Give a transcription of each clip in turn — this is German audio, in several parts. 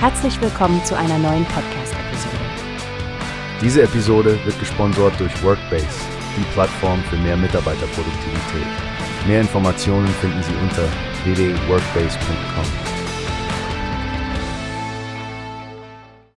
Herzlich willkommen zu einer neuen Podcast-Episode. Diese Episode wird gesponsert durch Workbase, die Plattform für mehr Mitarbeiterproduktivität. Mehr Informationen finden Sie unter www.workbase.com.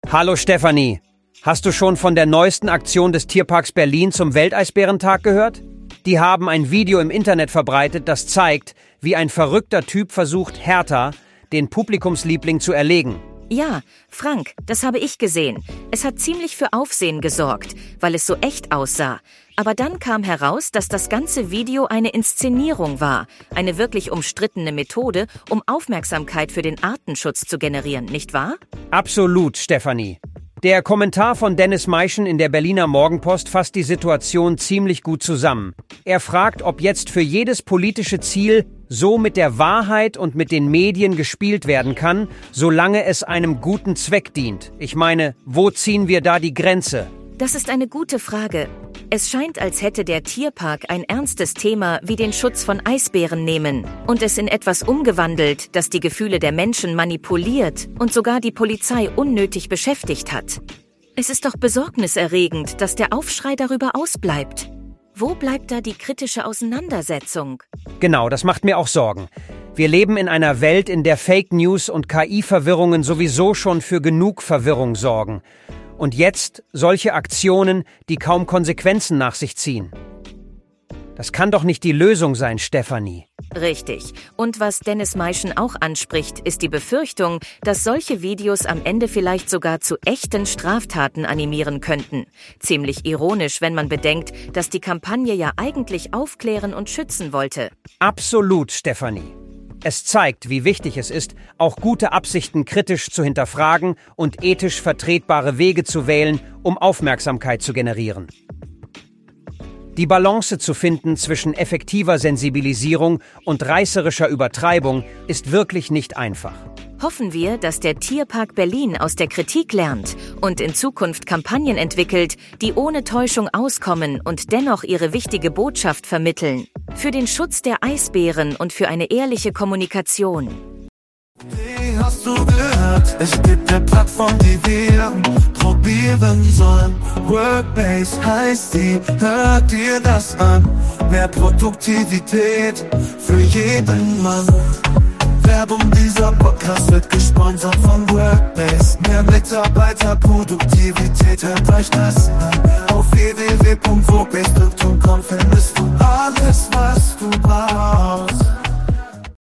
Hallo Stefanie, hast du schon von der neuesten Aktion des Tierparks Berlin zum Welteisbärentag gehört? Die haben ein Video im Internet verbreitet, das zeigt, wie ein verrückter Typ versucht, Hertha, den Publikumsliebling, zu erlegen. Ja, Frank, das habe ich gesehen. Es hat ziemlich für Aufsehen gesorgt, weil es so echt aussah. Aber dann kam heraus, dass das ganze Video eine Inszenierung war, eine wirklich umstrittene Methode, um Aufmerksamkeit für den Artenschutz zu generieren, nicht wahr? Absolut, Stefanie. Der Kommentar von Dennis Meischen in der Berliner Morgenpost fasst die Situation ziemlich gut zusammen. Er fragt, ob jetzt für jedes politische Ziel so mit der Wahrheit und mit den Medien gespielt werden kann, solange es einem guten Zweck dient. Ich meine, wo ziehen wir da die Grenze? Das ist eine gute Frage. Es scheint, als hätte der Tierpark ein ernstes Thema wie den Schutz von Eisbären nehmen und es in etwas umgewandelt, das die Gefühle der Menschen manipuliert und sogar die Polizei unnötig beschäftigt hat. Es ist doch besorgniserregend, dass der Aufschrei darüber ausbleibt. Wo bleibt da die kritische Auseinandersetzung? Genau, das macht mir auch Sorgen. Wir leben in einer Welt, in der Fake News und KI-Verwirrungen sowieso schon für genug Verwirrung sorgen. Und jetzt solche Aktionen, die kaum Konsequenzen nach sich ziehen. Das kann doch nicht die Lösung sein, Stefanie. Richtig. Und was Dennis Meischen auch anspricht, ist die Befürchtung, dass solche Videos am Ende vielleicht sogar zu echten Straftaten animieren könnten. Ziemlich ironisch, wenn man bedenkt, dass die Kampagne ja eigentlich aufklären und schützen wollte. Absolut, Stefanie. Es zeigt, wie wichtig es ist, auch gute Absichten kritisch zu hinterfragen und ethisch vertretbare Wege zu wählen, um Aufmerksamkeit zu generieren. Die Balance zu finden zwischen effektiver Sensibilisierung und reißerischer Übertreibung ist wirklich nicht einfach. Hoffen wir, dass der Tierpark Berlin aus der Kritik lernt und in Zukunft Kampagnen entwickelt, die ohne Täuschung auskommen und dennoch ihre wichtige Botschaft vermitteln. Für den Schutz der Eisbären und für eine ehrliche Kommunikation. Wie hast du gehört? Es gibt eine Plattform, die wir probieren sollen. Workbase heißt die, hört dir das an. Mehr Produktivität für jeden Mann. Werbung dieser Podcast wird gesponsert von Workbase. Mehr Mitarbeiterproduktivität, hört euch das an. Auf www.workbase.com findest du alles, was du brauchst.